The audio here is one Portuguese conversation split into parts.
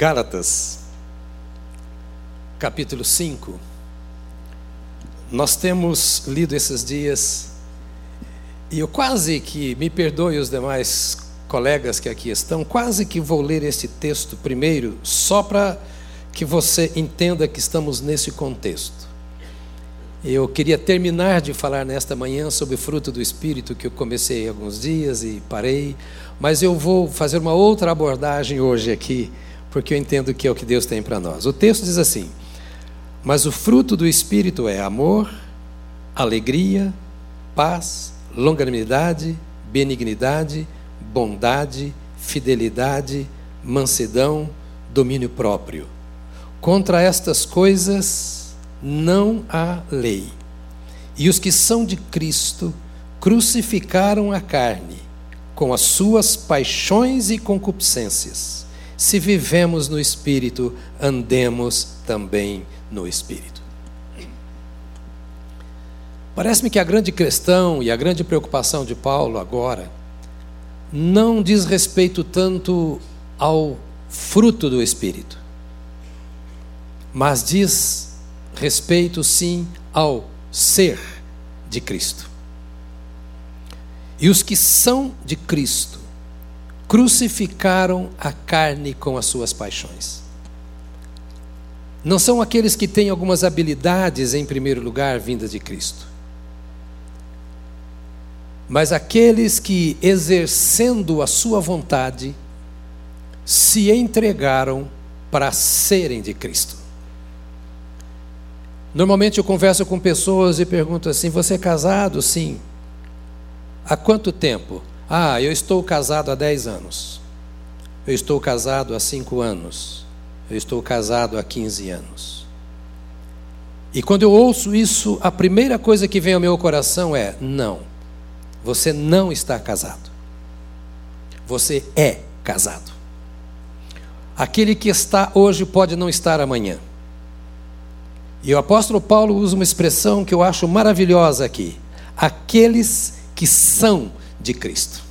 Gálatas, capítulo 5. Nós temos lido esses dias, e eu quase que, me perdoe os demais colegas que aqui estão, quase que vou ler este texto primeiro, só para que você entenda que estamos nesse contexto. Eu queria terminar de falar nesta manhã sobre o fruto do Espírito, que eu comecei alguns dias e parei, mas eu vou fazer uma outra abordagem hoje aqui, porque eu entendo que é o que Deus tem para nós. O texto diz assim: Mas o fruto do Espírito é amor, alegria, paz, longanimidade, benignidade, bondade, fidelidade, mansidão, domínio próprio. Contra estas coisas não há lei. E os que são de Cristo crucificaram a carne com as suas paixões e concupiscências. Se vivemos no Espírito, andemos também no Espírito. Parece-me que a grande questão e a grande preocupação de Paulo agora não diz respeito tanto ao fruto do Espírito, mas diz respeito sim ao ser de Cristo. E os que são de Cristo crucificaram a carne com as suas paixões. Não são aqueles que têm algumas habilidades, em primeiro lugar, vindas de Cristo, mas aqueles que, exercendo a sua vontade, se entregaram para serem de Cristo. Normalmente eu converso com pessoas e pergunto assim: Você é casado? Sim. Há quanto tempo? Ah, eu estou casado há 10 anos. Eu estou casado há 5 anos. Eu estou casado há 15 anos. E quando eu ouço isso, a primeira coisa que vem ao meu coração é: não, você não está casado. Você é casado. Aquele que está hoje pode não estar amanhã. E o apóstolo Paulo usa uma expressão que eu acho maravilhosa aqui: aqueles que são de Cristo.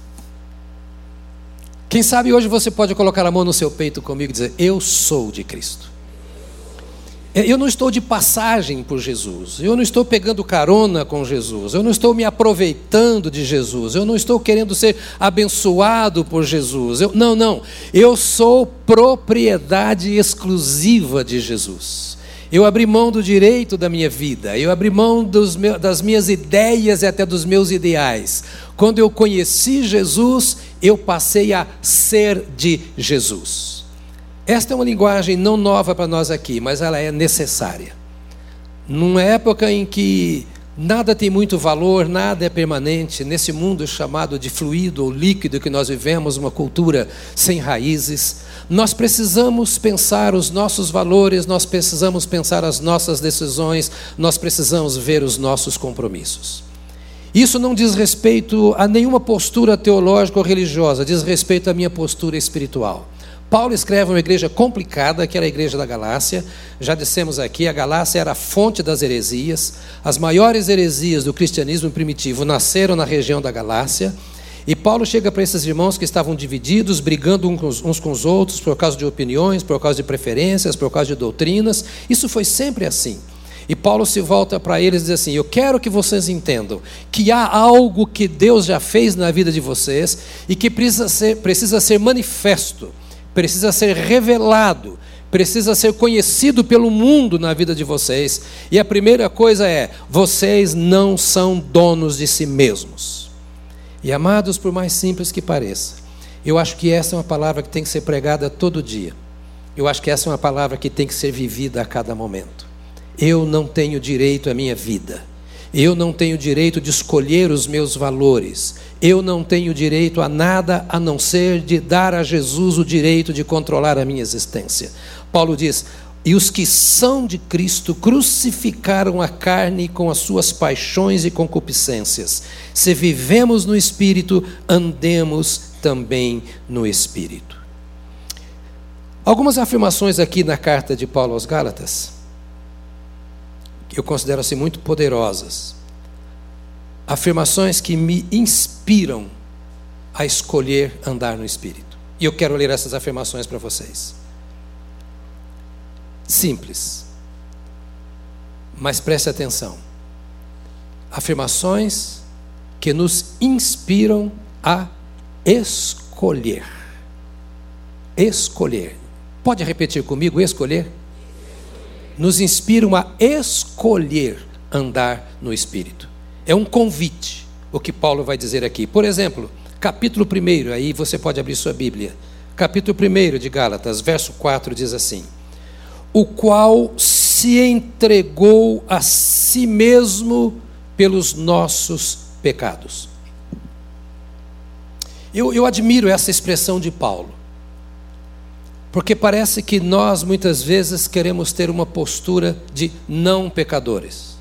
Quem sabe hoje você pode colocar a mão no seu peito comigo e dizer: Eu sou de Cristo. Eu não estou de passagem por Jesus, eu não estou pegando carona com Jesus, eu não estou me aproveitando de Jesus, eu não estou querendo ser abençoado por Jesus. Eu, não, não, eu sou propriedade exclusiva de Jesus. Eu abri mão do direito da minha vida, eu abri mão meus, das minhas ideias e até dos meus ideais. Quando eu conheci Jesus, eu passei a ser de Jesus. Esta é uma linguagem não nova para nós aqui, mas ela é necessária. Numa época em que nada tem muito valor, nada é permanente, nesse mundo chamado de fluido ou líquido que nós vivemos, uma cultura sem raízes, nós precisamos pensar os nossos valores, nós precisamos pensar as nossas decisões, nós precisamos ver os nossos compromissos. Isso não diz respeito a nenhuma postura teológica ou religiosa, diz respeito à minha postura espiritual. Paulo escreve uma igreja complicada, que era a igreja da Galácia. Já dissemos aqui, a Galácia era a fonte das heresias. As maiores heresias do cristianismo primitivo nasceram na região da Galácia. E Paulo chega para esses irmãos que estavam divididos, brigando uns com os outros por causa de opiniões, por causa de preferências, por causa de doutrinas. Isso foi sempre assim. E Paulo se volta para eles e diz assim: Eu quero que vocês entendam que há algo que Deus já fez na vida de vocês e que precisa ser, precisa ser manifesto, precisa ser revelado, precisa ser conhecido pelo mundo na vida de vocês. E a primeira coisa é: vocês não são donos de si mesmos. E amados, por mais simples que pareça, eu acho que essa é uma palavra que tem que ser pregada todo dia. Eu acho que essa é uma palavra que tem que ser vivida a cada momento. Eu não tenho direito à minha vida. Eu não tenho direito de escolher os meus valores. Eu não tenho direito a nada a não ser de dar a Jesus o direito de controlar a minha existência. Paulo diz: e os que são de Cristo crucificaram a carne com as suas paixões e concupiscências. Se vivemos no Espírito, andemos também no Espírito. Algumas afirmações aqui na carta de Paulo aos Gálatas, que eu considero assim muito poderosas. Afirmações que me inspiram a escolher andar no Espírito. E eu quero ler essas afirmações para vocês. Simples. Mas preste atenção. Afirmações que nos inspiram a escolher. Escolher. Pode repetir comigo? Escolher? Nos inspiram a escolher andar no Espírito. É um convite, o que Paulo vai dizer aqui. Por exemplo, capítulo 1, aí você pode abrir sua Bíblia. Capítulo 1 de Gálatas, verso 4 diz assim: O qual se entregou a si mesmo pelos nossos pecados. Eu, eu admiro essa expressão de Paulo, porque parece que nós muitas vezes queremos ter uma postura de não pecadores.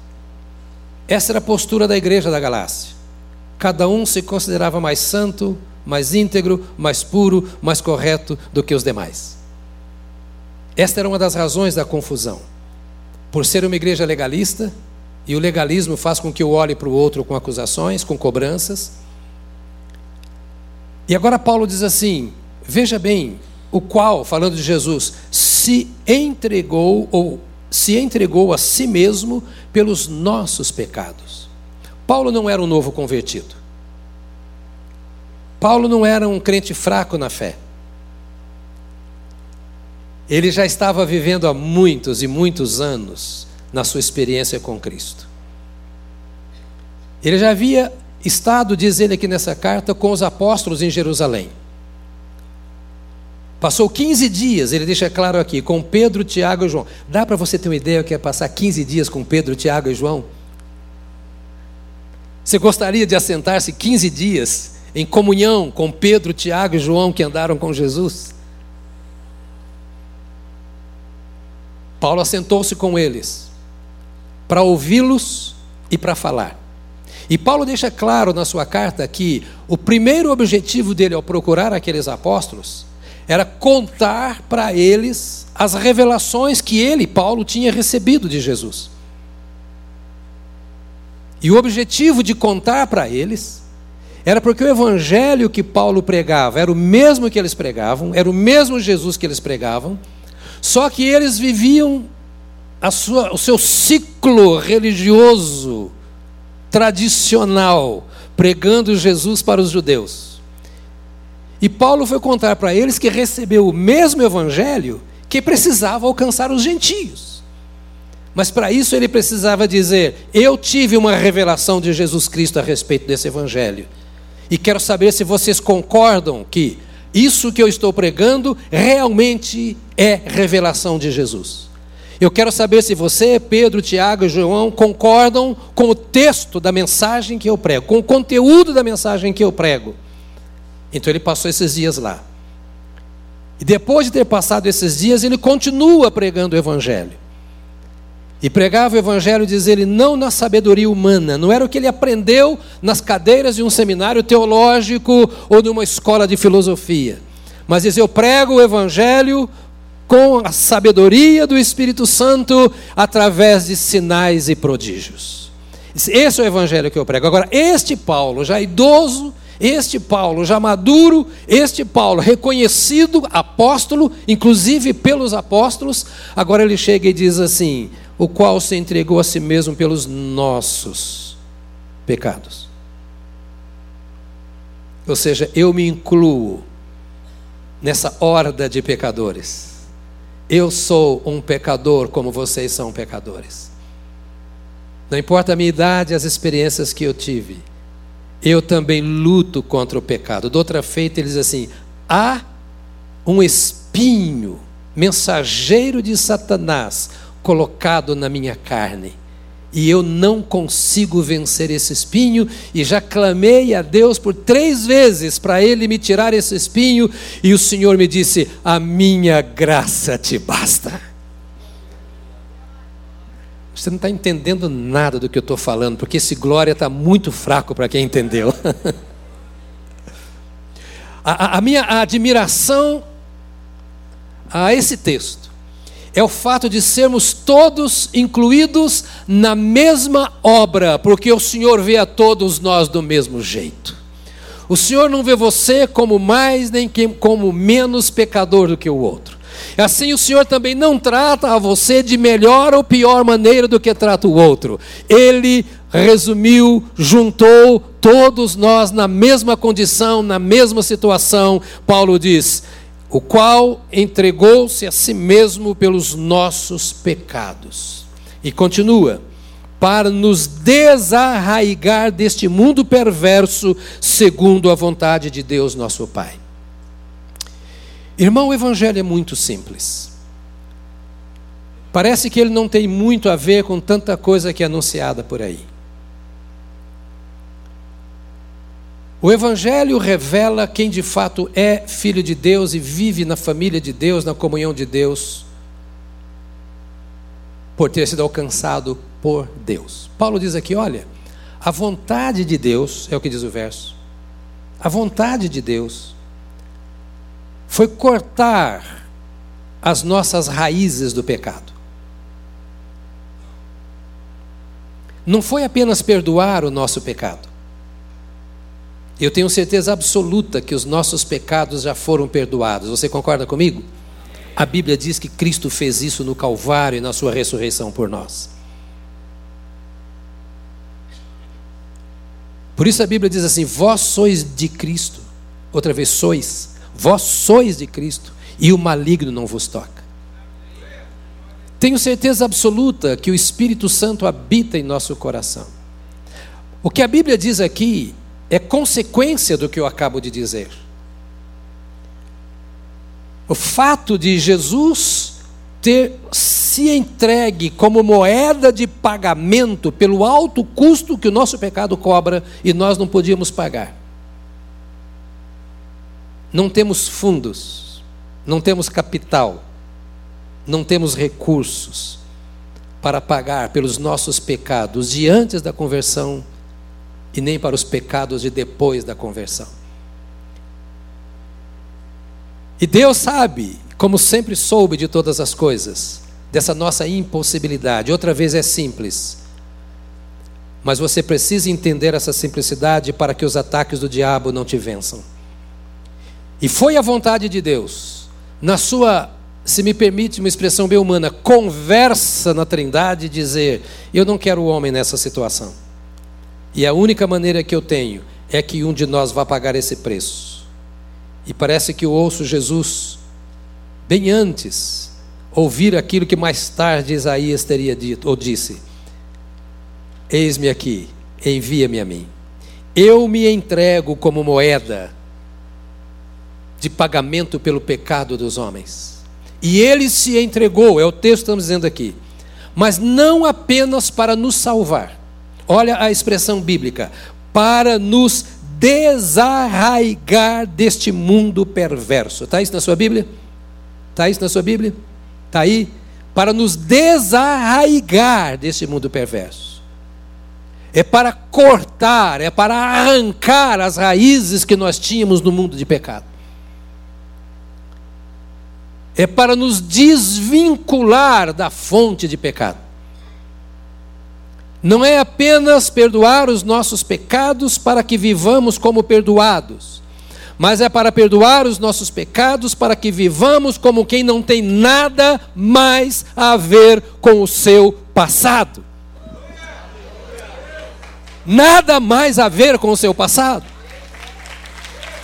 Essa era a postura da igreja da Galácia. Cada um se considerava mais santo, mais íntegro, mais puro, mais correto do que os demais. Esta era uma das razões da confusão. Por ser uma igreja legalista, e o legalismo faz com que eu olhe para o outro com acusações, com cobranças. E agora Paulo diz assim: veja bem, o qual, falando de Jesus, se entregou ou se entregou a si mesmo pelos nossos pecados. Paulo não era um novo convertido. Paulo não era um crente fraco na fé. Ele já estava vivendo há muitos e muitos anos na sua experiência com Cristo. Ele já havia estado, diz ele aqui nessa carta, com os apóstolos em Jerusalém. Passou 15 dias, ele deixa claro aqui, com Pedro, Tiago e João. Dá para você ter uma ideia que é passar 15 dias com Pedro, Tiago e João? Você gostaria de assentar-se 15 dias em comunhão com Pedro, Tiago e João que andaram com Jesus? Paulo assentou-se com eles para ouvi-los e para falar. E Paulo deixa claro na sua carta que o primeiro objetivo dele ao procurar aqueles apóstolos era contar para eles as revelações que ele, Paulo, tinha recebido de Jesus. E o objetivo de contar para eles era porque o evangelho que Paulo pregava era o mesmo que eles pregavam, era o mesmo Jesus que eles pregavam, só que eles viviam sua, o seu ciclo religioso tradicional, pregando Jesus para os judeus. E Paulo foi contar para eles que recebeu o mesmo evangelho que precisava alcançar os gentios. Mas para isso ele precisava dizer: Eu tive uma revelação de Jesus Cristo a respeito desse evangelho. E quero saber se vocês concordam que isso que eu estou pregando realmente é revelação de Jesus. Eu quero saber se você, Pedro, Tiago e João concordam com o texto da mensagem que eu prego, com o conteúdo da mensagem que eu prego. Então ele passou esses dias lá. E depois de ter passado esses dias, ele continua pregando o Evangelho. E pregava o Evangelho, diz ele, não na sabedoria humana, não era o que ele aprendeu nas cadeiras de um seminário teológico ou numa escola de filosofia. Mas diz: Eu prego o Evangelho com a sabedoria do Espírito Santo através de sinais e prodígios. Esse é o evangelho que eu prego. Agora, este Paulo, já idoso, este Paulo, já maduro, este Paulo, reconhecido apóstolo, inclusive pelos apóstolos, agora ele chega e diz assim: o qual se entregou a si mesmo pelos nossos pecados. Ou seja, eu me incluo nessa horda de pecadores. Eu sou um pecador como vocês são pecadores. Não importa a minha idade, as experiências que eu tive, eu também luto contra o pecado. De outra feita, ele diz assim: há um espinho, mensageiro de Satanás, colocado na minha carne e eu não consigo vencer esse espinho, e já clamei a Deus por três vezes para Ele me tirar esse espinho, e o Senhor me disse: A minha graça te basta. Você não está entendendo nada do que eu estou falando, porque esse glória está muito fraco para quem entendeu. a, a, a minha admiração a esse texto é o fato de sermos todos incluídos na mesma obra, porque o Senhor vê a todos nós do mesmo jeito. O Senhor não vê você como mais nem como menos pecador do que o outro. Assim o Senhor também não trata a você de melhor ou pior maneira do que trata o outro. Ele resumiu, juntou todos nós na mesma condição, na mesma situação. Paulo diz: o qual entregou-se a si mesmo pelos nossos pecados. E continua: para nos desarraigar deste mundo perverso, segundo a vontade de Deus, nosso Pai. Irmão, o Evangelho é muito simples. Parece que ele não tem muito a ver com tanta coisa que é anunciada por aí. O Evangelho revela quem de fato é filho de Deus e vive na família de Deus, na comunhão de Deus, por ter sido alcançado por Deus. Paulo diz aqui: olha, a vontade de Deus, é o que diz o verso, a vontade de Deus foi cortar as nossas raízes do pecado. Não foi apenas perdoar o nosso pecado eu tenho certeza absoluta que os nossos pecados já foram perdoados. Você concorda comigo? A Bíblia diz que Cristo fez isso no Calvário e na sua ressurreição por nós. Por isso a Bíblia diz assim: Vós sois de Cristo. Outra vez, sois. Vós sois de Cristo e o maligno não vos toca. Tenho certeza absoluta que o Espírito Santo habita em nosso coração. O que a Bíblia diz aqui é consequência do que eu acabo de dizer. O fato de Jesus ter se entregue como moeda de pagamento pelo alto custo que o nosso pecado cobra e nós não podíamos pagar. Não temos fundos, não temos capital, não temos recursos para pagar pelos nossos pecados de antes da conversão e nem para os pecados de depois da conversão. E Deus sabe, como sempre soube de todas as coisas, dessa nossa impossibilidade. Outra vez é simples. Mas você precisa entender essa simplicidade para que os ataques do diabo não te vençam. E foi a vontade de Deus, na sua, se me permite uma expressão bem humana, conversa na Trindade, dizer: Eu não quero o homem nessa situação. E a única maneira que eu tenho é que um de nós vá pagar esse preço. E parece que eu ouço Jesus, bem antes, ouvir aquilo que mais tarde Isaías teria dito, ou disse: Eis-me aqui, envia-me a mim. Eu me entrego como moeda de pagamento pelo pecado dos homens. E ele se entregou, é o texto que estamos dizendo aqui, mas não apenas para nos salvar, Olha a expressão bíblica: para nos desarraigar deste mundo perverso. Está isso na sua Bíblia? Está isso na sua Bíblia? Está aí? Para nos desarraigar deste mundo perverso. É para cortar, é para arrancar as raízes que nós tínhamos no mundo de pecado. É para nos desvincular da fonte de pecado não é apenas perdoar os nossos pecados para que vivamos como perdoados, mas é para perdoar os nossos pecados para que vivamos como quem não tem nada mais a ver com o seu passado. Nada mais a ver com o seu passado.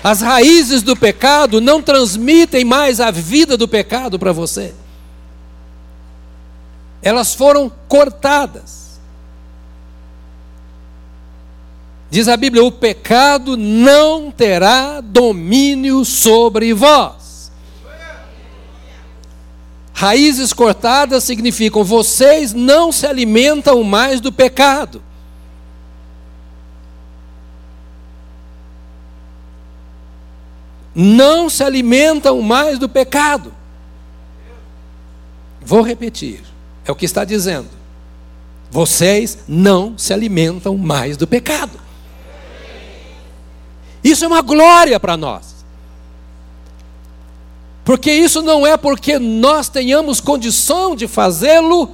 As raízes do pecado não transmitem mais a vida do pecado para você. Elas foram cortadas. Diz a Bíblia: o pecado não terá domínio sobre vós. Raízes cortadas significam vocês não se alimentam mais do pecado. Não se alimentam mais do pecado. Vou repetir, é o que está dizendo. Vocês não se alimentam mais do pecado. Isso é uma glória para nós. Porque isso não é porque nós tenhamos condição de fazê-lo,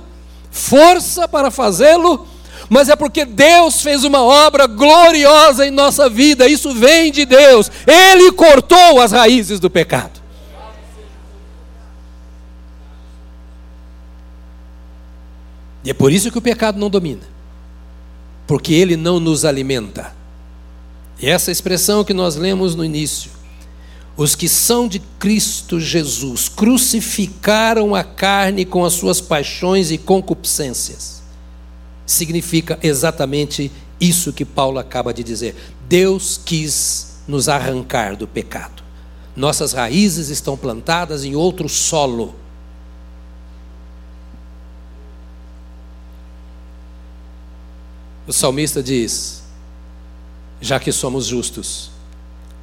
força para fazê-lo, mas é porque Deus fez uma obra gloriosa em nossa vida, isso vem de Deus. Ele cortou as raízes do pecado. E é por isso que o pecado não domina, porque ele não nos alimenta. E essa expressão que nós lemos no início, os que são de Cristo Jesus crucificaram a carne com as suas paixões e concupiscências. Significa exatamente isso que Paulo acaba de dizer. Deus quis nos arrancar do pecado. Nossas raízes estão plantadas em outro solo. O salmista diz: Já que somos justos,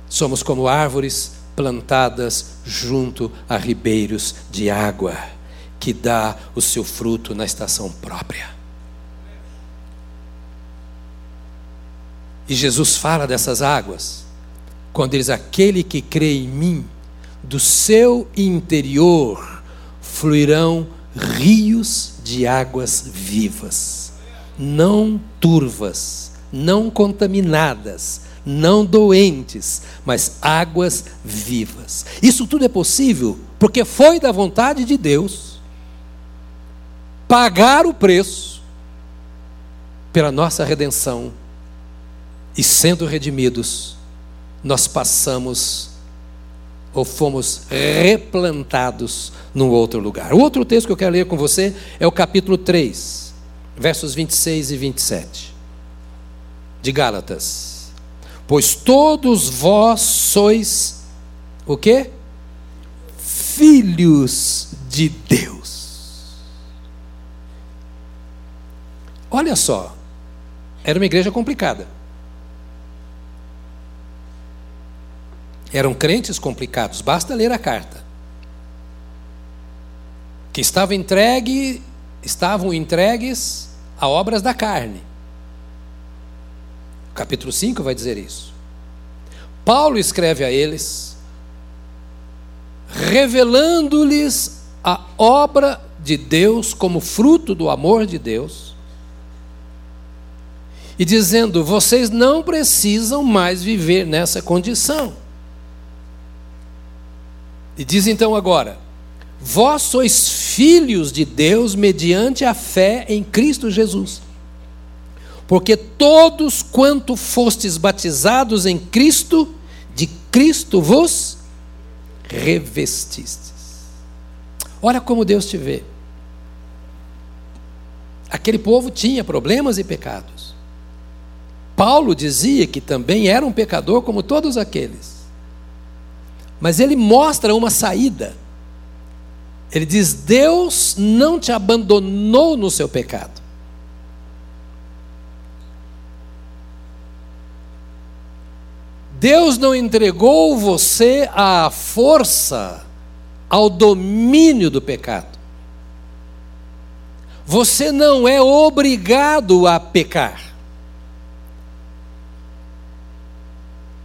somos como árvores plantadas junto a ribeiros de água, que dá o seu fruto na estação própria. E Jesus fala dessas águas, quando diz: Aquele que crê em mim, do seu interior fluirão rios de águas vivas, não turvas, não contaminadas, não doentes, mas águas vivas. Isso tudo é possível porque foi da vontade de Deus pagar o preço pela nossa redenção e sendo redimidos, nós passamos ou fomos replantados num outro lugar. O outro texto que eu quero ler com você é o capítulo 3, versos 26 e 27 de Gálatas. Pois todos vós sois o quê? Filhos de Deus. Olha só, era uma igreja complicada. Eram crentes complicados, basta ler a carta. Que estavam entregue, estavam entregues a obras da carne capítulo 5 vai dizer isso. Paulo escreve a eles, revelando-lhes a obra de Deus como fruto do amor de Deus, e dizendo: vocês não precisam mais viver nessa condição. E diz então agora: vós sois filhos de Deus mediante a fé em Cristo Jesus. Porque todos quanto fostes batizados em Cristo, de Cristo vos revestistes. Olha como Deus te vê. Aquele povo tinha problemas e pecados. Paulo dizia que também era um pecador como todos aqueles. Mas ele mostra uma saída. Ele diz: Deus não te abandonou no seu pecado. Deus não entregou você à força, ao domínio do pecado. Você não é obrigado a pecar.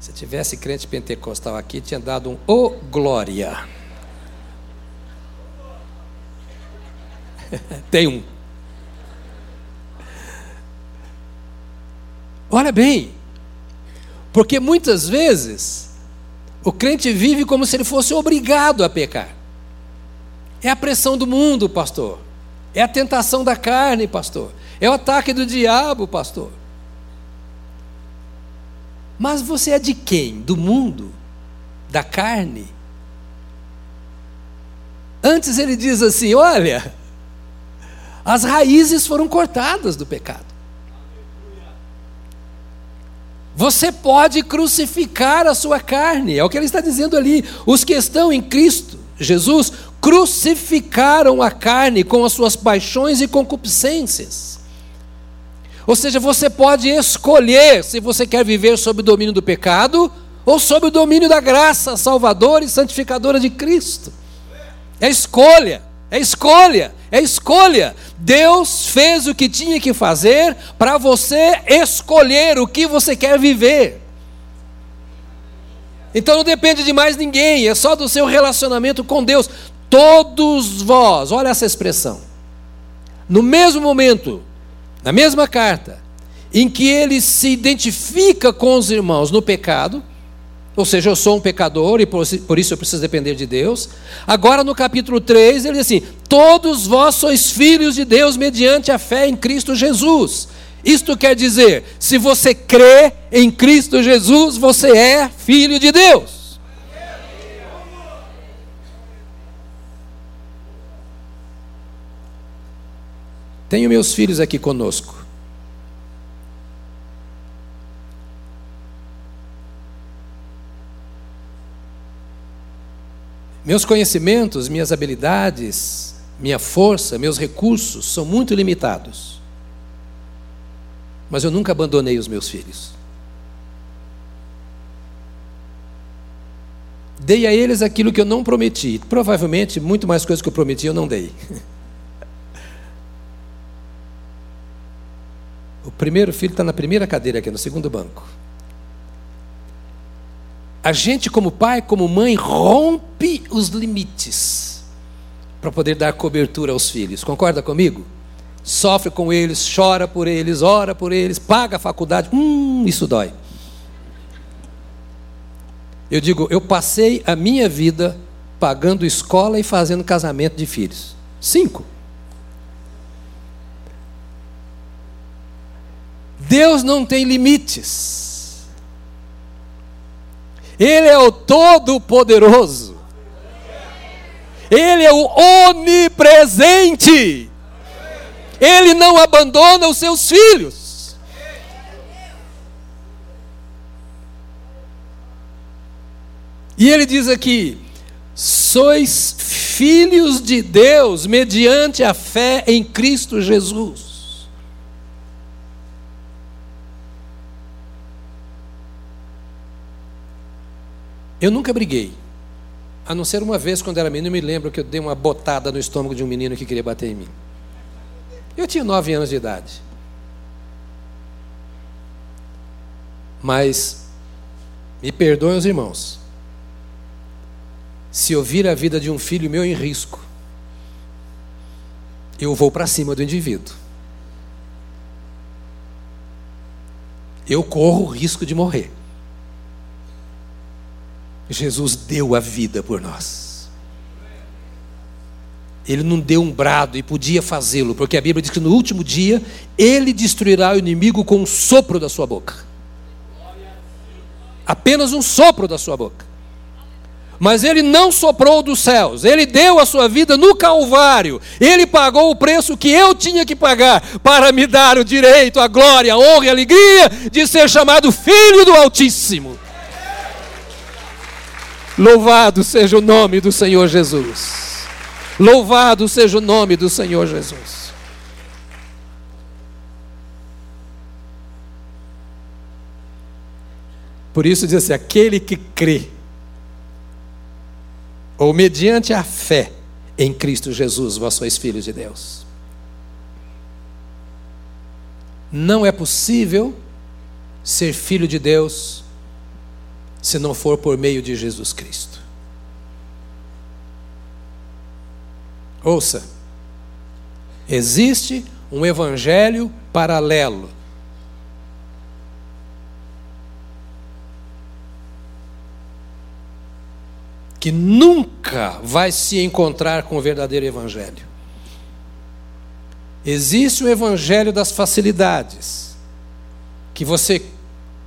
Se tivesse crente pentecostal aqui, tinha dado um ô oh, glória. Tem um. Olha bem, porque muitas vezes o crente vive como se ele fosse obrigado a pecar. É a pressão do mundo, pastor. É a tentação da carne, pastor. É o ataque do diabo, pastor. Mas você é de quem? Do mundo? Da carne? Antes ele diz assim: olha, as raízes foram cortadas do pecado. Você pode crucificar a sua carne, é o que ele está dizendo ali. Os que estão em Cristo, Jesus, crucificaram a carne com as suas paixões e concupiscências. Ou seja, você pode escolher se você quer viver sob o domínio do pecado ou sob o domínio da graça salvadora e santificadora de Cristo. É escolha. É escolha, é escolha. Deus fez o que tinha que fazer para você escolher o que você quer viver. Então não depende de mais ninguém, é só do seu relacionamento com Deus. Todos vós, olha essa expressão. No mesmo momento, na mesma carta, em que ele se identifica com os irmãos no pecado, ou seja, eu sou um pecador e por, isso eu preciso depender de Deus. Agora no capítulo 3, ele diz assim: todos vós sois filhos de Deus mediante a fé em Cristo Jesus. Isto quer dizer, se você crê em Cristo Jesus, você é filho de Deus. Tenho meus filhos aqui conosco. Meus conhecimentos, minhas habilidades, minha força, meus recursos são muito limitados. Mas eu nunca abandonei os meus filhos. Dei a eles aquilo que eu não prometi. Provavelmente, muito mais coisas que eu prometi eu não dei. O primeiro filho está na primeira cadeira aqui, no segundo banco. A gente, como pai, como mãe, rompe os limites para poder dar cobertura aos filhos. Concorda comigo? Sofre com eles, chora por eles, ora por eles, paga a faculdade. Hum, isso dói. Eu digo, eu passei a minha vida pagando escola e fazendo casamento de filhos. Cinco. Deus não tem limites. Ele é o Todo-Poderoso. Ele é o onipresente. Ele não abandona os seus filhos. E ele diz aqui: sois filhos de Deus mediante a fé em Cristo Jesus. Eu nunca briguei. A não ser uma vez, quando era menino, eu me lembro que eu dei uma botada no estômago de um menino que queria bater em mim. Eu tinha nove anos de idade. Mas, me perdoem os irmãos, se eu vir a vida de um filho meu em risco, eu vou para cima do indivíduo. Eu corro o risco de morrer. Jesus deu a vida por nós. Ele não deu um brado e podia fazê-lo, porque a Bíblia diz que no último dia ele destruirá o inimigo com um sopro da sua boca. Apenas um sopro da sua boca. Mas ele não soprou dos céus, ele deu a sua vida no Calvário, ele pagou o preço que eu tinha que pagar para me dar o direito, a glória, a honra e a alegria de ser chamado Filho do Altíssimo. Louvado seja o nome do Senhor Jesus. Louvado seja o nome do Senhor Jesus. Por isso diz assim: aquele que crê, ou mediante a fé em Cristo Jesus, vós sois filhos de Deus. Não é possível ser filho de Deus se não for por meio de Jesus Cristo. Ouça, existe um evangelho paralelo. Que nunca vai se encontrar com o verdadeiro evangelho. Existe o evangelho das facilidades, que você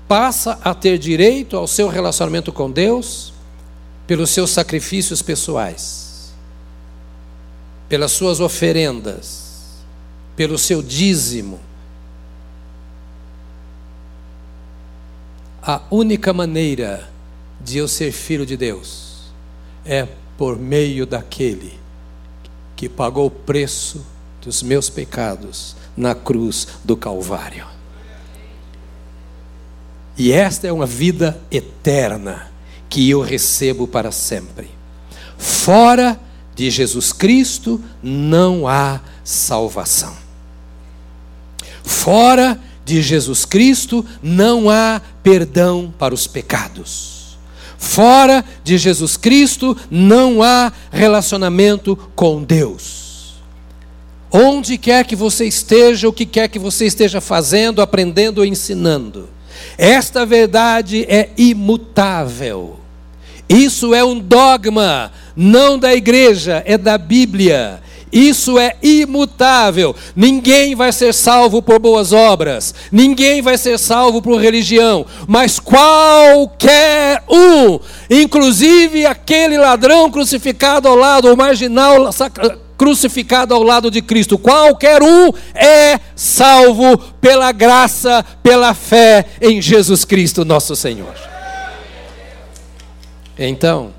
passa a ter direito ao seu relacionamento com Deus pelos seus sacrifícios pessoais, pelas suas oferendas, pelo seu dízimo. A única maneira de eu ser filho de Deus é por meio daquele que pagou o preço dos meus pecados na cruz do Calvário. E esta é uma vida eterna que eu recebo para sempre. Fora de Jesus Cristo não há salvação. Fora de Jesus Cristo não há perdão para os pecados. Fora de Jesus Cristo não há relacionamento com Deus. Onde quer que você esteja, o que quer que você esteja fazendo, aprendendo ou ensinando, esta verdade é imutável. Isso é um dogma, não da igreja, é da Bíblia. Isso é imutável. Ninguém vai ser salvo por boas obras, ninguém vai ser salvo por religião, mas qualquer um, inclusive aquele ladrão crucificado ao lado, o marginal crucificado ao lado de Cristo. Qualquer um é salvo pela graça, pela fé em Jesus Cristo, nosso Senhor. Então,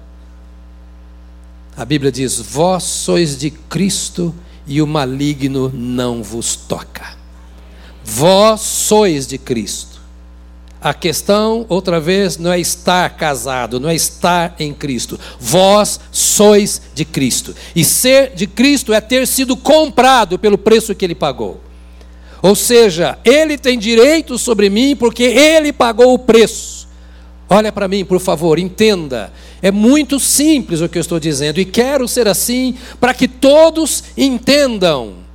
a Bíblia diz: Vós sois de Cristo e o maligno não vos toca. Vós sois de Cristo. A questão, outra vez, não é estar casado, não é estar em Cristo. Vós sois de Cristo. E ser de Cristo é ter sido comprado pelo preço que ele pagou. Ou seja, ele tem direito sobre mim porque ele pagou o preço. Olha para mim, por favor, entenda. É muito simples o que eu estou dizendo e quero ser assim para que todos entendam.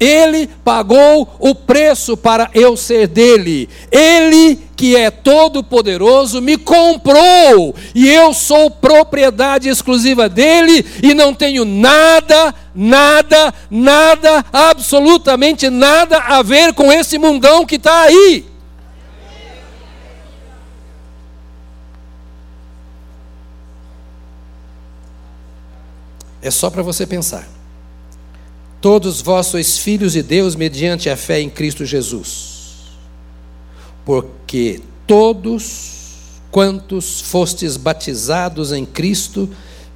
Ele pagou o preço para eu ser dele. Ele, que é todo-poderoso, me comprou e eu sou propriedade exclusiva dele e não tenho nada, nada, nada, absolutamente nada a ver com esse mundão que está aí. É só para você pensar. Todos vós sois filhos de Deus mediante a fé em Cristo Jesus. Porque todos quantos fostes batizados em Cristo,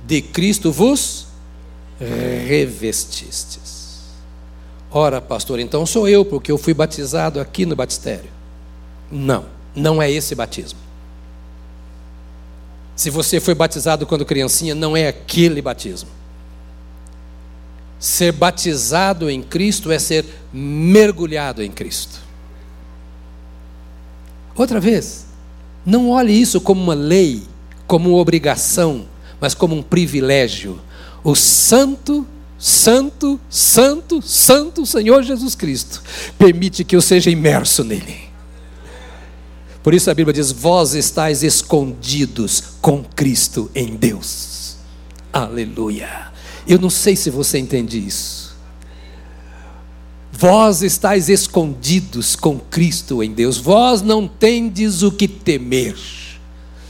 de Cristo vos revestistes. Ora, pastor, então sou eu, porque eu fui batizado aqui no batistério. Não, não é esse batismo. Se você foi batizado quando criancinha, não é aquele batismo. Ser batizado em Cristo é ser mergulhado em Cristo. Outra vez, não olhe isso como uma lei, como uma obrigação, mas como um privilégio. O santo, santo, santo, santo Senhor Jesus Cristo permite que eu seja imerso nele. Por isso a Bíblia diz: Vós estáis escondidos com Cristo em Deus. Aleluia. Eu não sei se você entende isso. Vós estáis escondidos com Cristo em Deus, vós não tendes o que temer,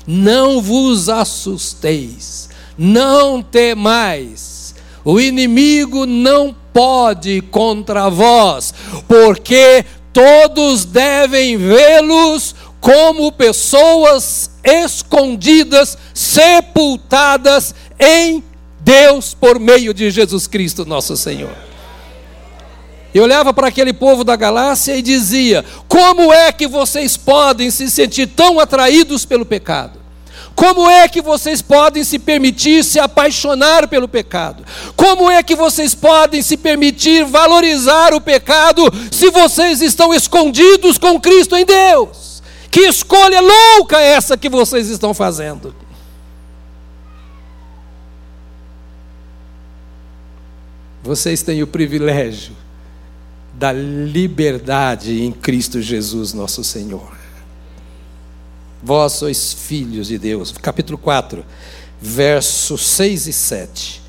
não vos assusteis, não temais, o inimigo não pode contra vós, porque todos devem vê-los como pessoas escondidas, sepultadas em Deus por meio de Jesus Cristo, nosso Senhor. Eu olhava para aquele povo da Galácia e dizia: Como é que vocês podem se sentir tão atraídos pelo pecado? Como é que vocês podem se permitir se apaixonar pelo pecado? Como é que vocês podem se permitir valorizar o pecado se vocês estão escondidos com Cristo em Deus? Que escolha louca é essa que vocês estão fazendo? Vocês têm o privilégio da liberdade em Cristo Jesus, nosso Senhor. Vós sois filhos de Deus. Capítulo 4, versos 6 e 7.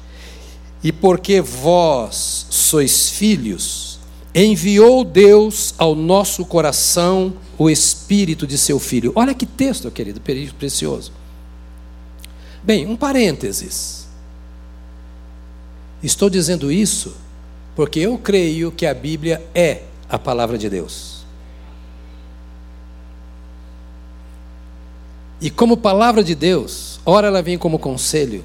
E porque vós sois filhos, enviou Deus ao nosso coração o espírito de seu filho. Olha que texto, querido, precioso. Bem, um parênteses. Estou dizendo isso porque eu creio que a Bíblia é a palavra de Deus. E como palavra de Deus, ora ela vem como conselho,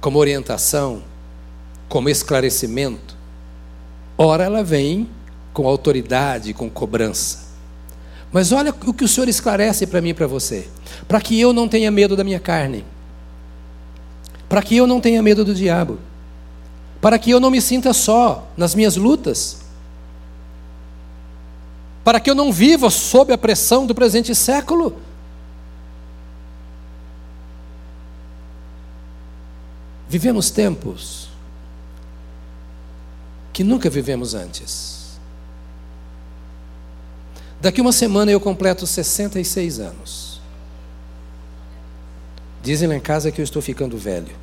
como orientação, como esclarecimento, ora ela vem com autoridade, com cobrança. Mas olha o que o Senhor esclarece para mim e para você, para que eu não tenha medo da minha carne para que eu não tenha medo do diabo, para que eu não me sinta só nas minhas lutas, para que eu não viva sob a pressão do presente século. Vivemos tempos que nunca vivemos antes. Daqui uma semana eu completo 66 anos. Dizem lá em casa que eu estou ficando velho.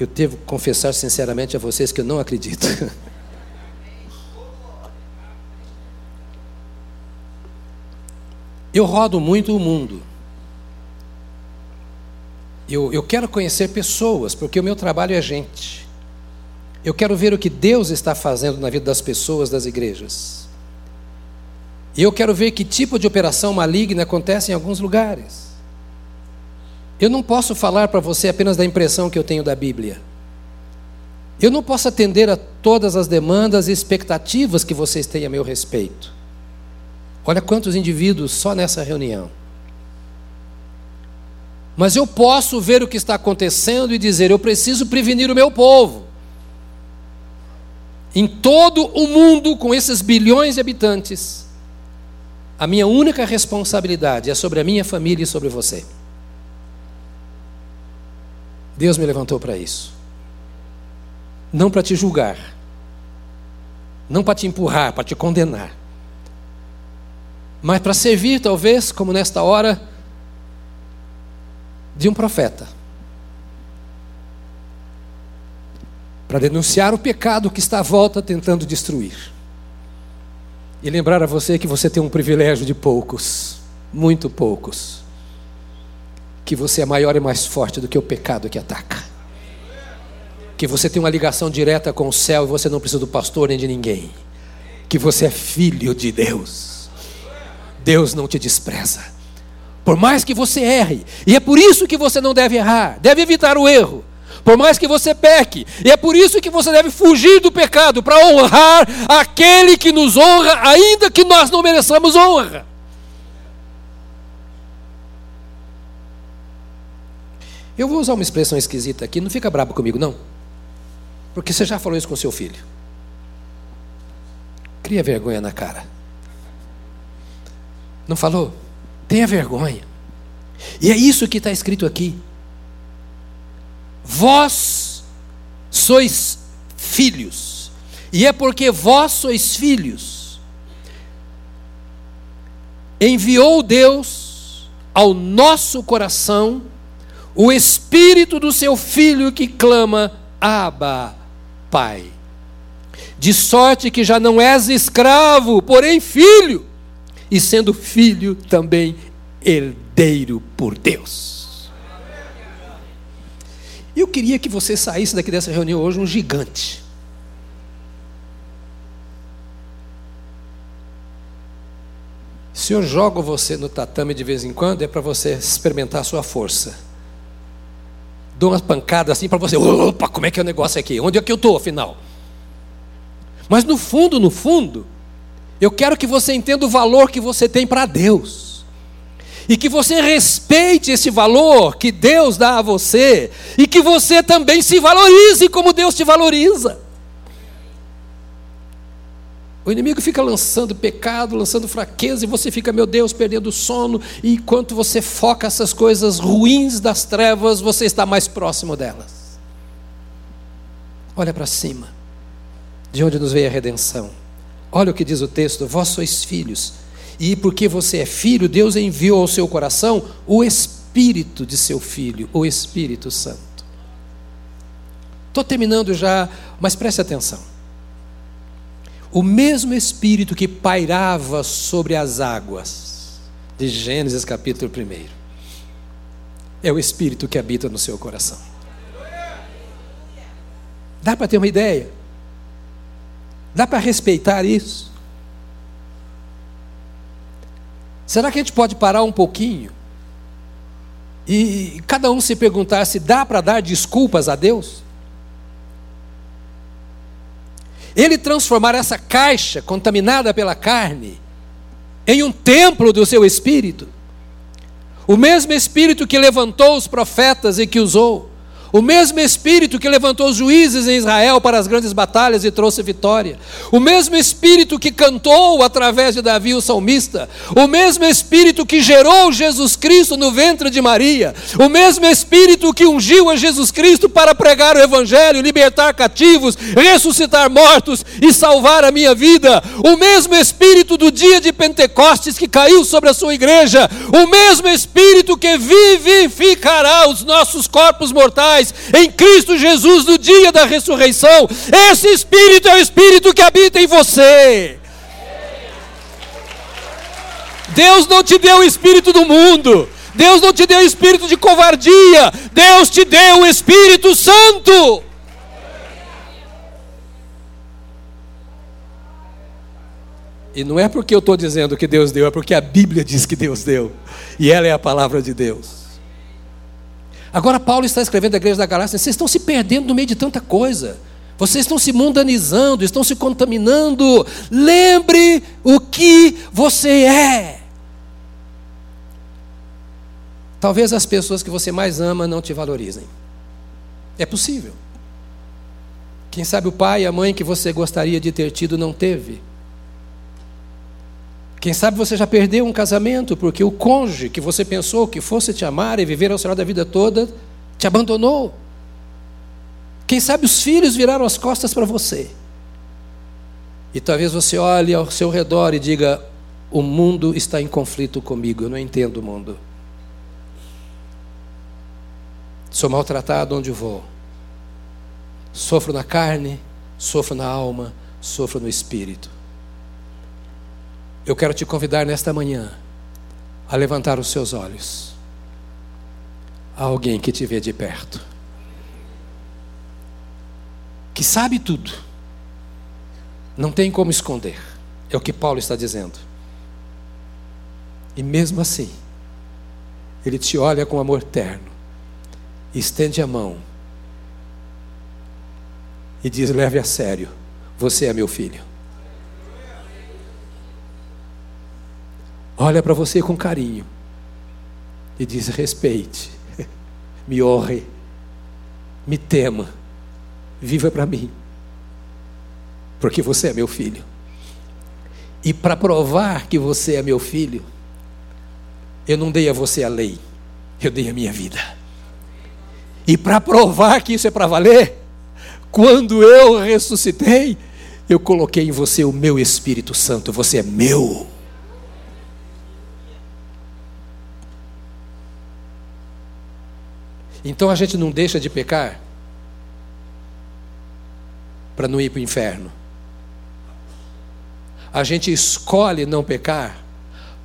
Eu devo confessar sinceramente a vocês que eu não acredito. Eu rodo muito o mundo. Eu, eu quero conhecer pessoas, porque o meu trabalho é gente. Eu quero ver o que Deus está fazendo na vida das pessoas das igrejas. E eu quero ver que tipo de operação maligna acontece em alguns lugares. Eu não posso falar para você apenas da impressão que eu tenho da Bíblia. Eu não posso atender a todas as demandas e expectativas que vocês têm a meu respeito. Olha quantos indivíduos só nessa reunião. Mas eu posso ver o que está acontecendo e dizer: eu preciso prevenir o meu povo. Em todo o mundo, com esses bilhões de habitantes, a minha única responsabilidade é sobre a minha família e sobre você. Deus me levantou para isso. Não para te julgar, não para te empurrar, para te condenar, mas para servir, talvez, como nesta hora, de um profeta. Para denunciar o pecado que está à volta tentando destruir. E lembrar a você que você tem um privilégio de poucos, muito poucos. Que você é maior e mais forte do que o pecado que ataca. Que você tem uma ligação direta com o céu e você não precisa do pastor nem de ninguém. Que você é filho de Deus. Deus não te despreza. Por mais que você erre, e é por isso que você não deve errar, deve evitar o erro. Por mais que você peque, e é por isso que você deve fugir do pecado, para honrar aquele que nos honra, ainda que nós não mereçamos honra. Eu vou usar uma expressão esquisita aqui, não fica bravo comigo, não. Porque você já falou isso com seu filho. Cria vergonha na cara. Não falou? Tenha vergonha. E é isso que está escrito aqui. Vós sois filhos, e é porque vós sois filhos, enviou Deus ao nosso coração o espírito do seu filho que clama: Abba, Pai. De sorte que já não és escravo, porém filho e sendo filho também herdeiro por Deus. Eu queria que você saísse daqui dessa reunião hoje um gigante. Se eu jogo você no tatame de vez em quando, é para você experimentar a sua força. Dou umas pancadas assim para você, opa, como é que é o negócio aqui? Onde é que eu estou, afinal? Mas no fundo, no fundo, eu quero que você entenda o valor que você tem para Deus. E que você respeite esse valor que Deus dá a você. E que você também se valorize como Deus te valoriza. O inimigo fica lançando pecado, lançando fraqueza, e você fica, meu Deus, perdendo o sono. E enquanto você foca essas coisas ruins das trevas, você está mais próximo delas. Olha para cima, de onde nos veio a redenção. Olha o que diz o texto: vós sois filhos, e porque você é filho, Deus enviou ao seu coração o Espírito de seu filho, o Espírito Santo. Estou terminando já, mas preste atenção. O mesmo Espírito que pairava sobre as águas, de Gênesis capítulo 1, é o Espírito que habita no seu coração. Dá para ter uma ideia? Dá para respeitar isso? Será que a gente pode parar um pouquinho e cada um se perguntar se dá para dar desculpas a Deus? Ele transformar essa caixa contaminada pela carne em um templo do seu espírito. O mesmo espírito que levantou os profetas e que usou o mesmo Espírito que levantou juízes em Israel para as grandes batalhas e trouxe vitória. O mesmo Espírito que cantou através de Davi, o salmista. O mesmo Espírito que gerou Jesus Cristo no ventre de Maria. O mesmo Espírito que ungiu a Jesus Cristo para pregar o Evangelho, libertar cativos, ressuscitar mortos e salvar a minha vida. O mesmo Espírito do dia de Pentecostes que caiu sobre a sua igreja. O mesmo Espírito que vivificará os nossos corpos mortais em Cristo Jesus no dia da ressurreição. Esse Espírito é o Espírito que habita em você. Deus não te deu o Espírito do mundo. Deus não te deu o espírito de covardia, Deus te deu o Espírito Santo. E não é porque eu estou dizendo que Deus deu, é porque a Bíblia diz que Deus deu. E ela é a palavra de Deus. Agora, Paulo está escrevendo à igreja da Galácia: vocês estão se perdendo no meio de tanta coisa. Vocês estão se mundanizando, estão se contaminando. Lembre o que você é. Talvez as pessoas que você mais ama não te valorizem. É possível. Quem sabe o pai e a mãe que você gostaria de ter tido não teve. Quem sabe você já perdeu um casamento porque o cônjuge que você pensou que fosse te amar e viver ao seu lado da vida toda te abandonou. Quem sabe os filhos viraram as costas para você. E talvez você olhe ao seu redor e diga: o mundo está em conflito comigo, eu não entendo o mundo. Sou maltratado onde vou. Sofro na carne, sofro na alma, sofro no espírito. Eu quero te convidar nesta manhã a levantar os seus olhos a alguém que te vê de perto, que sabe tudo, não tem como esconder, é o que Paulo está dizendo. E mesmo assim, ele te olha com amor terno, estende a mão e diz: leve a sério, você é meu filho. Olha para você com carinho e diz: respeite, me honre, me tema, viva para mim, porque você é meu filho. E para provar que você é meu filho, eu não dei a você a lei, eu dei a minha vida. E para provar que isso é para valer, quando eu ressuscitei, eu coloquei em você o meu Espírito Santo, você é meu. Então a gente não deixa de pecar para não ir para o inferno. A gente escolhe não pecar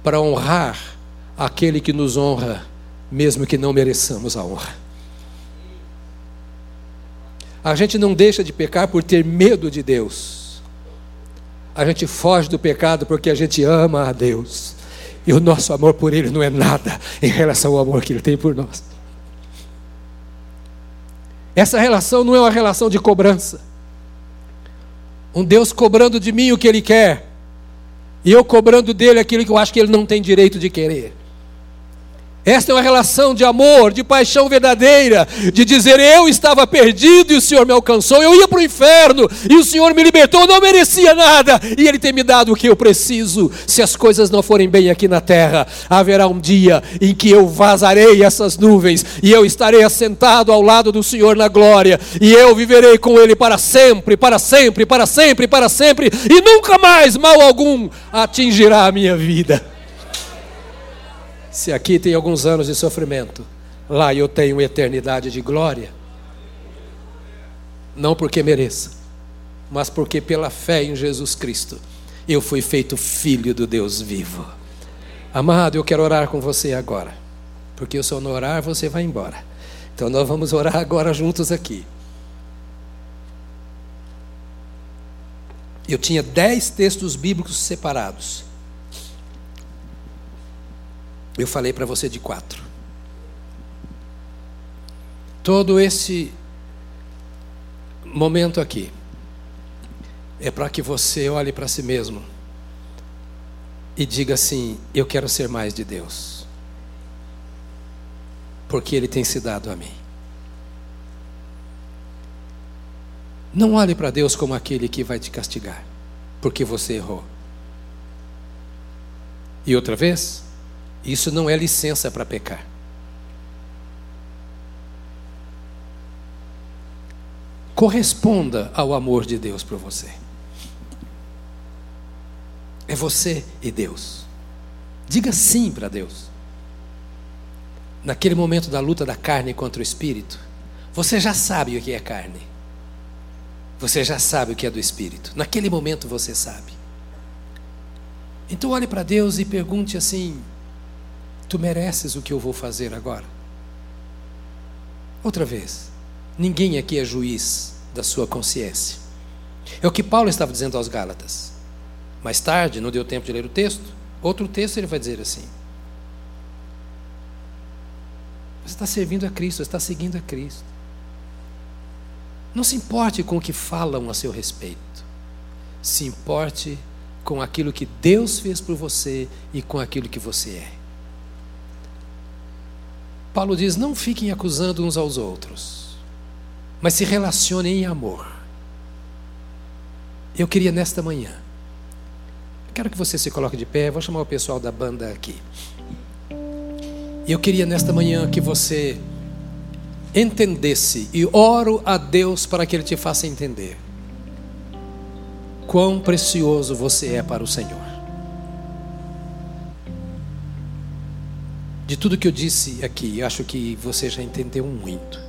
para honrar aquele que nos honra, mesmo que não mereçamos a honra. A gente não deixa de pecar por ter medo de Deus. A gente foge do pecado porque a gente ama a Deus. E o nosso amor por Ele não é nada em relação ao amor que Ele tem por nós. Essa relação não é uma relação de cobrança. Um Deus cobrando de mim o que Ele quer, e eu cobrando dele aquilo que eu acho que Ele não tem direito de querer. Esta é uma relação de amor, de paixão verdadeira, de dizer eu estava perdido e o Senhor me alcançou, eu ia para o inferno e o Senhor me libertou, não merecia nada e Ele tem me dado o que eu preciso. Se as coisas não forem bem aqui na terra, haverá um dia em que eu vazarei essas nuvens e eu estarei assentado ao lado do Senhor na glória e eu viverei com Ele para sempre, para sempre, para sempre, para sempre e nunca mais mal algum atingirá a minha vida. Se aqui tem alguns anos de sofrimento, lá eu tenho eternidade de glória. Não porque mereça, mas porque pela fé em Jesus Cristo eu fui feito filho do Deus vivo. Amado, eu quero orar com você agora, porque eu só no orar você vai embora. Então nós vamos orar agora juntos aqui. Eu tinha dez textos bíblicos separados. Eu falei para você de quatro. Todo esse momento aqui é para que você olhe para si mesmo e diga assim: Eu quero ser mais de Deus, porque Ele tem se dado a mim. Não olhe para Deus como aquele que vai te castigar, porque você errou. E outra vez, isso não é licença para pecar. Corresponda ao amor de Deus por você. É você e Deus. Diga sim para Deus. Naquele momento da luta da carne contra o espírito, você já sabe o que é carne. Você já sabe o que é do espírito. Naquele momento você sabe. Então olhe para Deus e pergunte assim: Tu mereces o que eu vou fazer agora? Outra vez, ninguém aqui é juiz da sua consciência. É o que Paulo estava dizendo aos Gálatas. Mais tarde, não deu tempo de ler o texto, outro texto ele vai dizer assim: Você está servindo a Cristo, você está seguindo a Cristo. Não se importe com o que falam a seu respeito. Se importe com aquilo que Deus fez por você e com aquilo que você é. Paulo diz: não fiquem acusando uns aos outros, mas se relacionem em amor. Eu queria nesta manhã, quero que você se coloque de pé, vou chamar o pessoal da banda aqui. Eu queria nesta manhã que você entendesse, e oro a Deus para que Ele te faça entender, quão precioso você é para o Senhor. De tudo que eu disse aqui, acho que você já entendeu muito.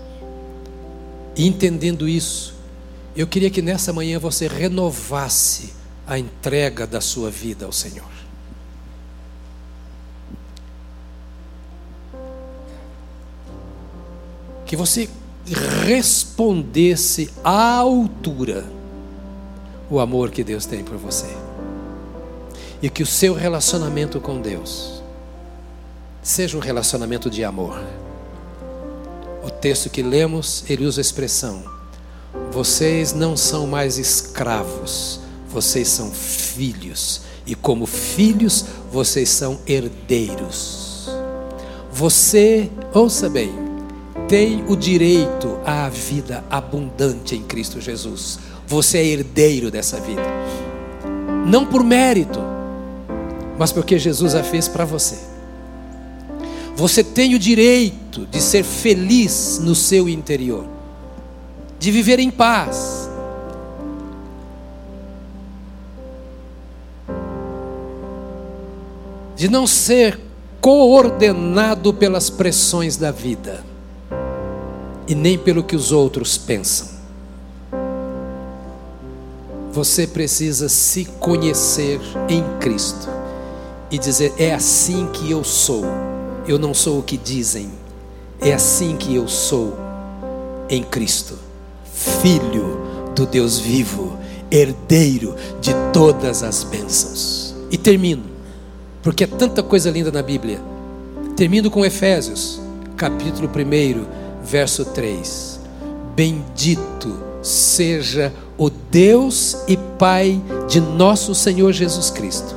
E entendendo isso, eu queria que nessa manhã você renovasse a entrega da sua vida ao Senhor. que você respondesse à altura o amor que Deus tem por você. E que o seu relacionamento com Deus seja um relacionamento de amor. O texto que lemos, ele usa a expressão: vocês não são mais escravos, vocês são filhos, e como filhos, vocês são herdeiros. Você, ouça bem, tem o direito à vida abundante em Cristo Jesus. Você é herdeiro dessa vida. Não por mérito, mas porque Jesus a fez para você. Você tem o direito de ser feliz no seu interior, de viver em paz. De não ser coordenado pelas pressões da vida e nem pelo que os outros pensam. Você precisa se conhecer em Cristo e dizer: é assim que eu sou. Eu não sou o que dizem. É assim que eu sou em Cristo, filho do Deus vivo, herdeiro de todas as bênçãos. E termino, porque é tanta coisa linda na Bíblia. Termino com Efésios, capítulo 1, verso 3: Bendito seja o Deus e Pai de nosso Senhor Jesus Cristo,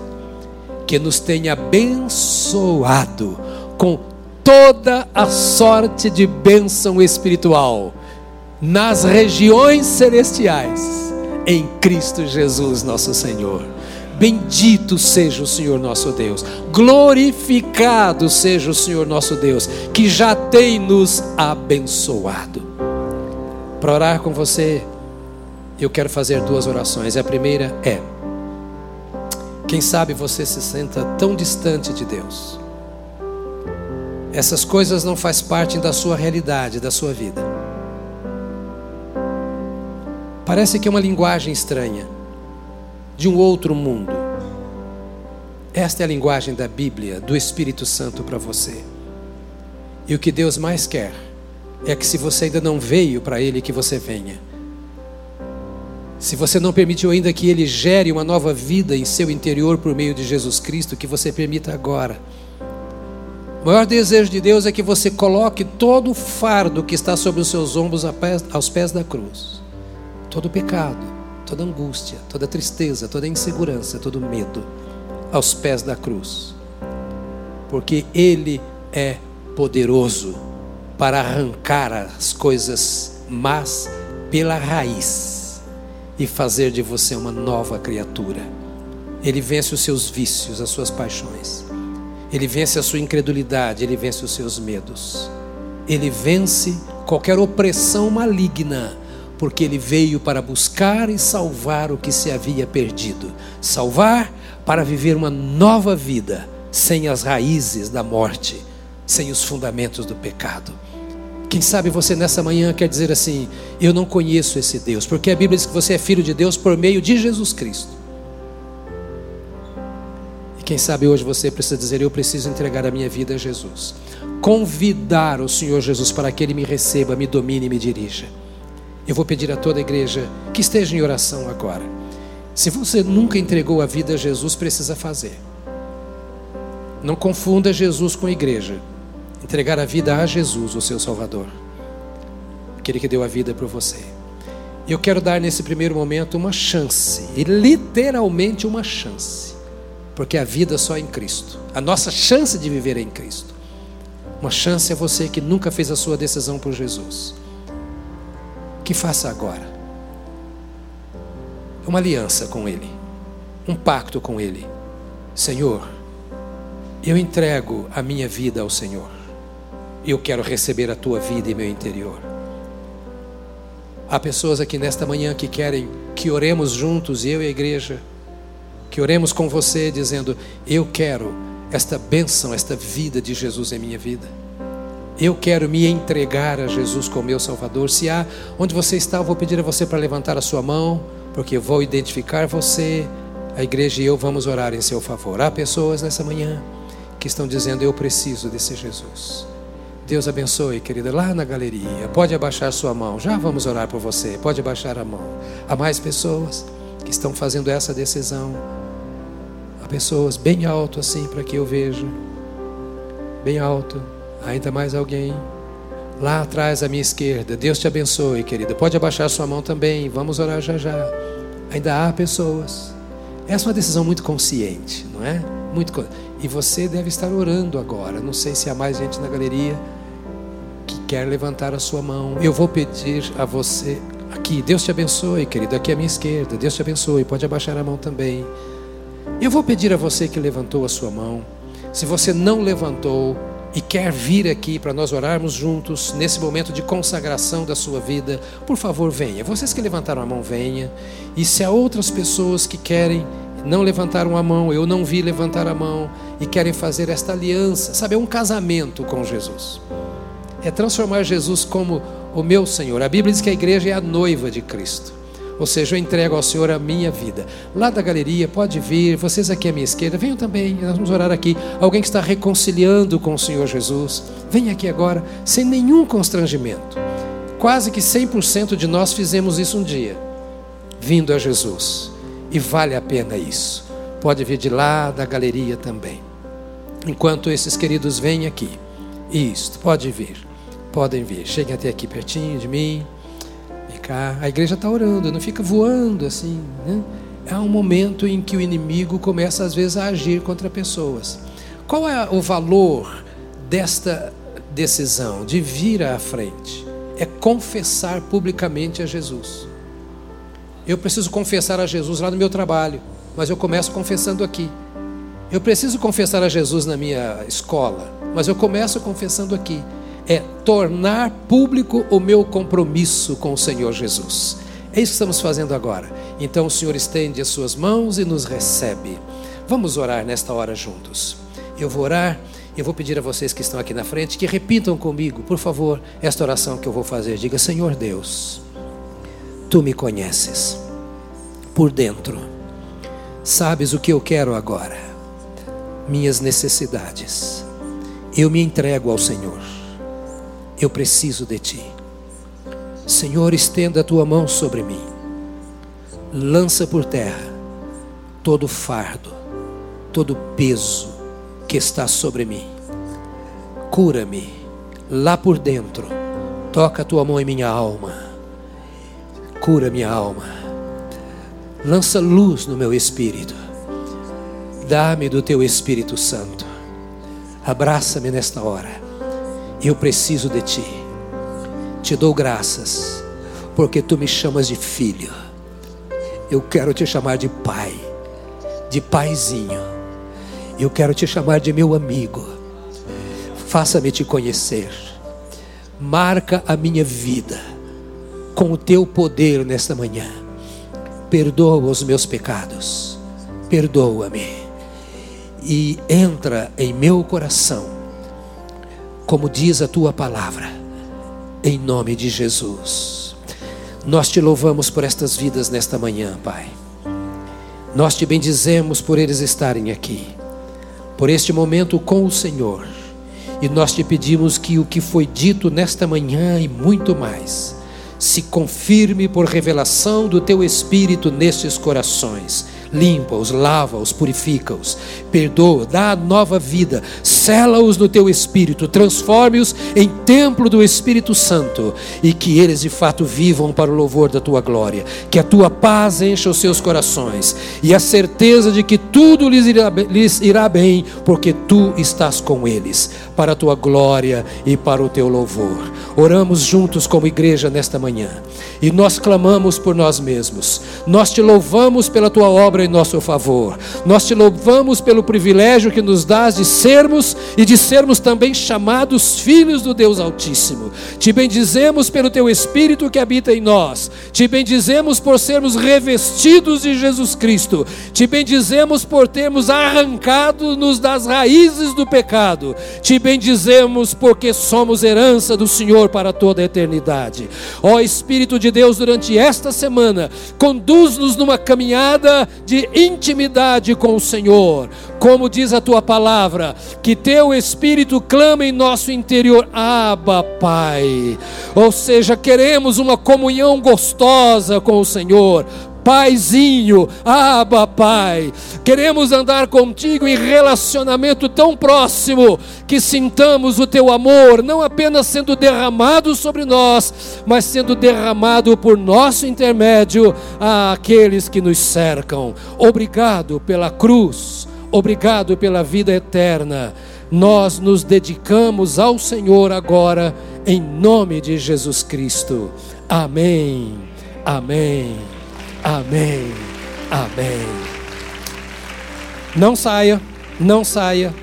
que nos tenha abençoado com toda a sorte de bênção espiritual nas regiões celestiais, em Cristo Jesus, nosso Senhor. Bendito seja o Senhor nosso Deus, glorificado seja o Senhor nosso Deus, que já tem nos abençoado. Para orar com você, eu quero fazer duas orações. A primeira é: quem sabe você se senta tão distante de Deus, essas coisas não faz parte da sua realidade, da sua vida. Parece que é uma linguagem estranha de um outro mundo. Esta é a linguagem da Bíblia, do Espírito Santo para você. E o que Deus mais quer é que se você ainda não veio para Ele, que você venha. Se você não permitiu ainda que Ele gere uma nova vida em seu interior por meio de Jesus Cristo, que você permita agora. Maior desejo de Deus é que você coloque todo o fardo que está sobre os seus ombros aos pés da cruz. Todo o pecado, toda angústia, toda tristeza, toda insegurança, todo medo aos pés da cruz. Porque Ele é poderoso para arrancar as coisas más pela raiz e fazer de você uma nova criatura. Ele vence os seus vícios, as suas paixões. Ele vence a sua incredulidade, ele vence os seus medos. Ele vence qualquer opressão maligna porque ele veio para buscar e salvar o que se havia perdido salvar para viver uma nova vida, sem as raízes da morte, sem os fundamentos do pecado. Quem sabe você nessa manhã quer dizer assim: Eu não conheço esse Deus, porque a Bíblia diz que você é filho de Deus por meio de Jesus Cristo. Quem sabe hoje você precisa dizer: Eu preciso entregar a minha vida a Jesus. Convidar o Senhor Jesus para que Ele me receba, me domine e me dirija. Eu vou pedir a toda a igreja que esteja em oração agora. Se você nunca entregou a vida a Jesus, precisa fazer. Não confunda Jesus com a igreja. Entregar a vida a Jesus, o seu Salvador. Aquele que deu a vida para você. Eu quero dar nesse primeiro momento uma chance, e literalmente uma chance, porque a vida só é em Cristo. A nossa chance de viver é em Cristo. Uma chance é você que nunca fez a sua decisão por Jesus. Que faça agora. Uma aliança com Ele, um pacto com Ele. Senhor, eu entrego a minha vida ao Senhor eu quero receber a tua vida em meu interior. Há pessoas aqui nesta manhã que querem que oremos juntos, eu e a igreja, que oremos com você, dizendo: Eu quero esta bênção, esta vida de Jesus em minha vida. Eu quero me entregar a Jesus como meu Salvador. Se há onde você está, eu vou pedir a você para levantar a sua mão, porque eu vou identificar você, a igreja e eu vamos orar em seu favor. Há pessoas nessa manhã que estão dizendo: Eu preciso desse Jesus. Deus abençoe, querida, lá na galeria. Pode abaixar sua mão. Já vamos orar por você. Pode abaixar a mão. Há mais pessoas que estão fazendo essa decisão. Há pessoas bem alto assim para que eu veja. Bem alto. Ainda mais alguém. Lá atrás à minha esquerda. Deus te abençoe, querida. Pode abaixar sua mão também. Vamos orar já já. Ainda há pessoas. Essa é uma decisão muito consciente, não é? Muito e você deve estar orando agora. Não sei se há mais gente na galeria quer levantar a sua mão, eu vou pedir a você aqui, Deus te abençoe, querido, aqui à minha esquerda, Deus te abençoe, pode abaixar a mão também. Eu vou pedir a você que levantou a sua mão, se você não levantou e quer vir aqui para nós orarmos juntos nesse momento de consagração da sua vida, por favor, venha. Vocês que levantaram a mão, venha. E se há outras pessoas que querem não levantaram a mão, eu não vi levantar a mão e querem fazer esta aliança, sabe, é um casamento com Jesus é transformar Jesus como o meu Senhor. A Bíblia diz que a igreja é a noiva de Cristo. Ou seja, eu entrego ao Senhor a minha vida. Lá da galeria, pode vir, vocês aqui à minha esquerda, venham também, nós vamos orar aqui. Alguém que está reconciliando com o Senhor Jesus, venha aqui agora, sem nenhum constrangimento. Quase que 100% de nós fizemos isso um dia, vindo a Jesus. E vale a pena isso. Pode vir de lá da galeria também. Enquanto esses queridos vêm aqui. Isto, pode vir. Podem vir. Cheguem até aqui pertinho de mim. Vem cá. A igreja está orando, não fica voando assim. Né? É um momento em que o inimigo começa, às vezes, a agir contra pessoas. Qual é o valor desta decisão de vir à frente? É confessar publicamente a Jesus. Eu preciso confessar a Jesus lá no meu trabalho, mas eu começo confessando aqui. Eu preciso confessar a Jesus na minha escola, mas eu começo confessando aqui. É tornar público o meu compromisso com o Senhor Jesus. É isso que estamos fazendo agora. Então o Senhor estende as suas mãos e nos recebe. Vamos orar nesta hora juntos. Eu vou orar, eu vou pedir a vocês que estão aqui na frente que repitam comigo, por favor, esta oração que eu vou fazer. Diga: Senhor Deus, tu me conheces por dentro, sabes o que eu quero agora minhas necessidades. Eu me entrego ao Senhor. Eu preciso de Ti. Senhor, estenda a Tua mão sobre mim. Lança por terra todo fardo, todo peso que está sobre mim. Cura-me lá por dentro. Toca a Tua mão em minha alma. Cura minha alma. Lança luz no meu espírito Dá-me do teu Espírito Santo. Abraça-me nesta hora. Eu preciso de ti. Te dou graças, porque tu me chamas de filho. Eu quero te chamar de pai, de paizinho. Eu quero te chamar de meu amigo. Faça-me te conhecer. Marca a minha vida com o teu poder nesta manhã. Perdoa os meus pecados. Perdoa-me e entra em meu coração, como diz a tua palavra, em nome de Jesus. Nós te louvamos por estas vidas nesta manhã, Pai. Nós te bendizemos por eles estarem aqui, por este momento com o Senhor. E nós te pedimos que o que foi dito nesta manhã e muito mais se confirme por revelação do teu Espírito nestes corações limpa-os, lava-os, purifica-os, perdoa, dá nova vida, sela-os no teu espírito, transforme-os em templo do Espírito Santo e que eles de fato vivam para o louvor da tua glória, que a tua paz encha os seus corações e a certeza de que tudo lhes irá, lhes irá bem, porque tu estás com eles, para a tua glória e para o teu louvor. Oramos juntos como igreja nesta manhã e nós clamamos por nós mesmos, nós te louvamos pela tua obra obra em nosso favor. Nós te louvamos pelo privilégio que nos dás de sermos e de sermos também chamados filhos do Deus Altíssimo. Te bendizemos pelo teu Espírito que habita em nós. Te bendizemos por sermos revestidos de Jesus Cristo. Te bendizemos por termos arrancado-nos das raízes do pecado. Te bendizemos porque somos herança do Senhor para toda a eternidade. Ó Espírito de Deus, durante esta semana, conduz-nos numa caminhada de intimidade com o Senhor. Como diz a tua palavra, que teu espírito clama em nosso interior, Abba, Pai. Ou seja, queremos uma comunhão gostosa com o Senhor. Paizinho, Abba Pai, queremos andar contigo em relacionamento tão próximo que sintamos o teu amor, não apenas sendo derramado sobre nós, mas sendo derramado por nosso intermédio àqueles que nos cercam. Obrigado pela cruz, obrigado pela vida eterna. Nós nos dedicamos ao Senhor agora, em nome de Jesus Cristo. Amém. Amém. Amém. Amém. Não saia, não saia,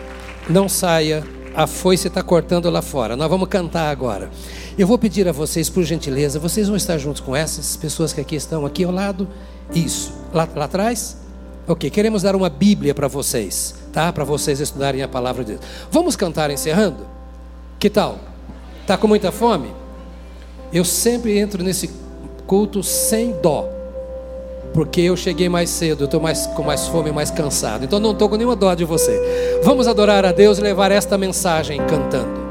não saia. A foice está cortando lá fora. Nós vamos cantar agora. Eu vou pedir a vocês, por gentileza, vocês vão estar juntos com essas pessoas que aqui estão, aqui ao lado. Isso. Lá, lá atrás? Ok, queremos dar uma Bíblia para vocês, tá? Para vocês estudarem a palavra de Deus. Vamos cantar encerrando? Que tal? Tá com muita fome? Eu sempre entro nesse culto sem dó porque eu cheguei mais cedo, eu estou mais, com mais fome, mais cansado. Então não estou com nenhuma dó de você. Vamos adorar a Deus e levar esta mensagem cantando.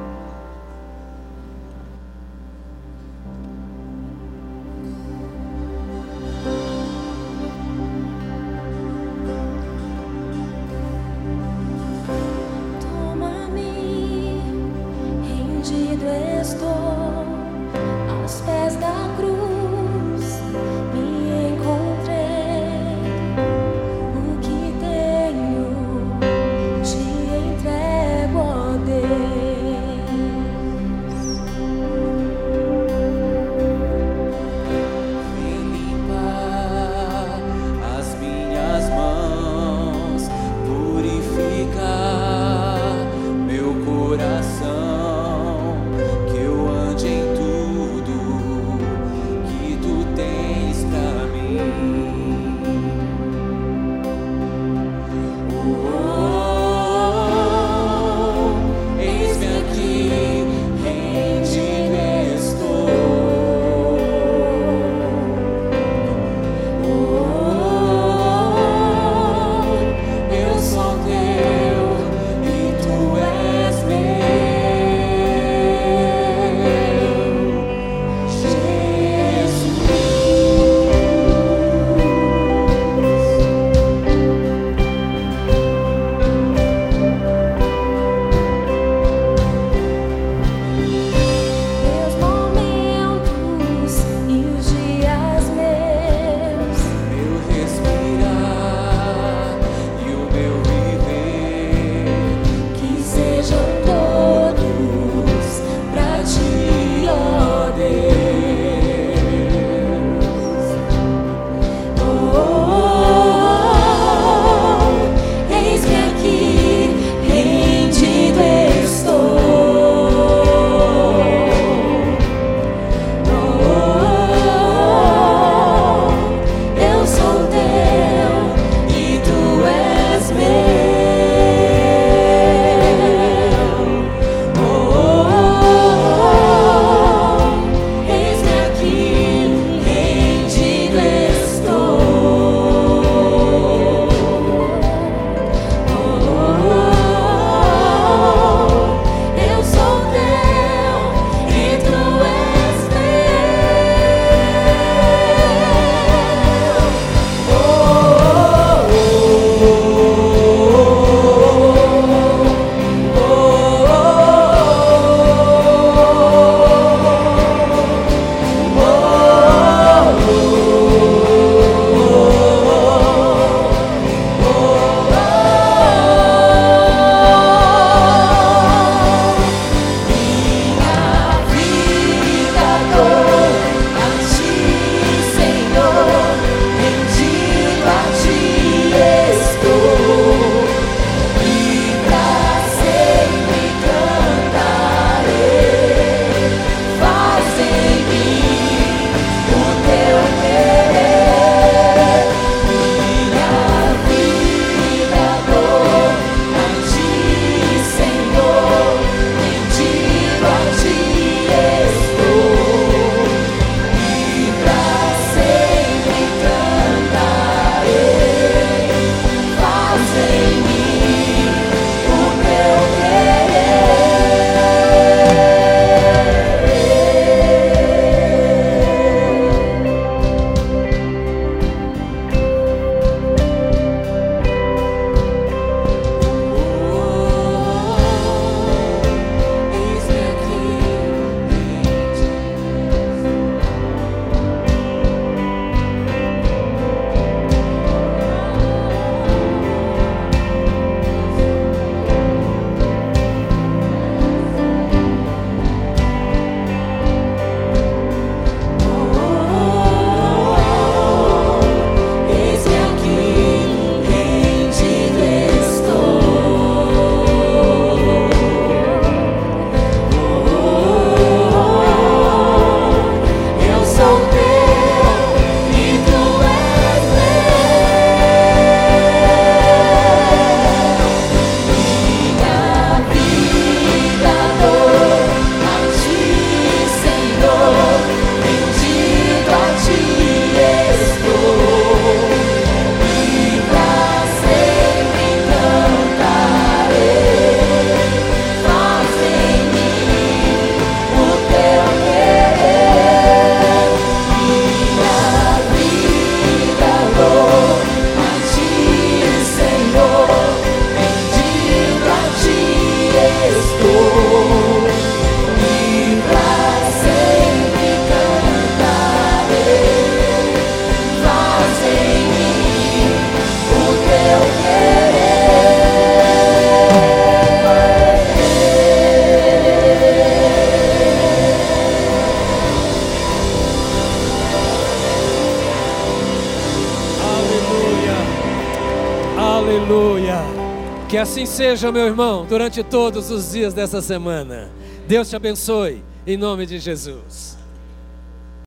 Assim seja, meu irmão, durante todos os dias dessa semana. Deus te abençoe, em nome de Jesus.